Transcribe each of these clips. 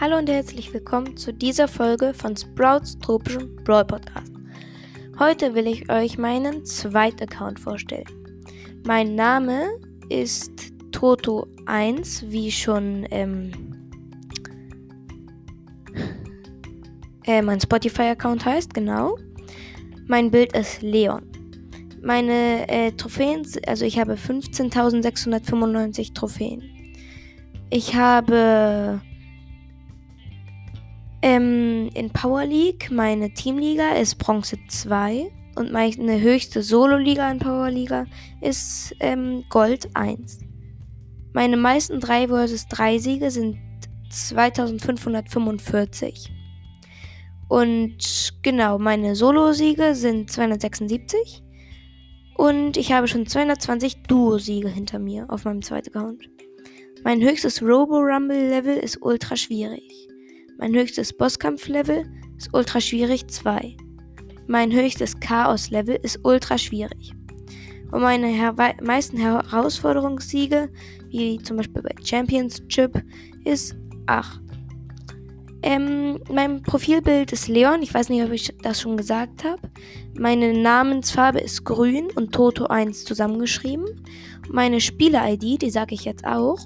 Hallo und herzlich willkommen zu dieser Folge von Sprouts tropischem Brawl Podcast. Heute will ich euch meinen zweiten Account vorstellen. Mein Name ist Toto1, wie schon ähm, äh, mein Spotify-Account heißt, genau. Mein Bild ist Leon. Meine äh, Trophäen, also ich habe 15.695 Trophäen. Ich habe ähm, in Power League, meine Teamliga ist Bronze 2 und meine höchste Solo-Liga in Power Liga ist ähm, Gold 1. Meine meisten 3 vs 3 Siege sind 2545. Und genau, meine Solo-Siege sind 276. Und ich habe schon 220 Duo-Siege hinter mir auf meinem zweiten Account. Mein höchstes Robo-Rumble-Level ist ultra schwierig. Mein höchstes Bosskampf-Level ist ultra schwierig 2. Mein höchstes Chaos-Level ist ultra schwierig. Und meine her meisten Herausforderungssiege, wie zum Beispiel bei Championship, ist 8. Ähm, mein Profilbild ist Leon. Ich weiß nicht, ob ich das schon gesagt habe. Meine Namensfarbe ist grün und Toto 1 zusammengeschrieben. Meine Spieler-ID, die sage ich jetzt auch,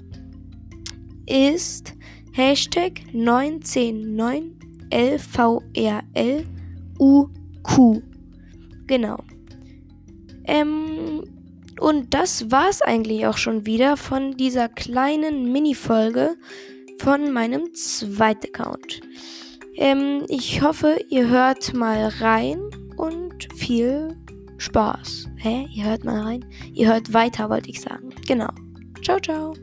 ist Hashtag 9109LVRLUQ. Genau. Ähm, und das war's eigentlich auch schon wieder von dieser kleinen Mini-Folge von meinem zweiten Account. Ähm, ich hoffe, ihr hört mal rein und viel Spaß. Hä? Ihr hört mal rein? Ihr hört weiter, wollte ich sagen. Genau. Ciao, ciao.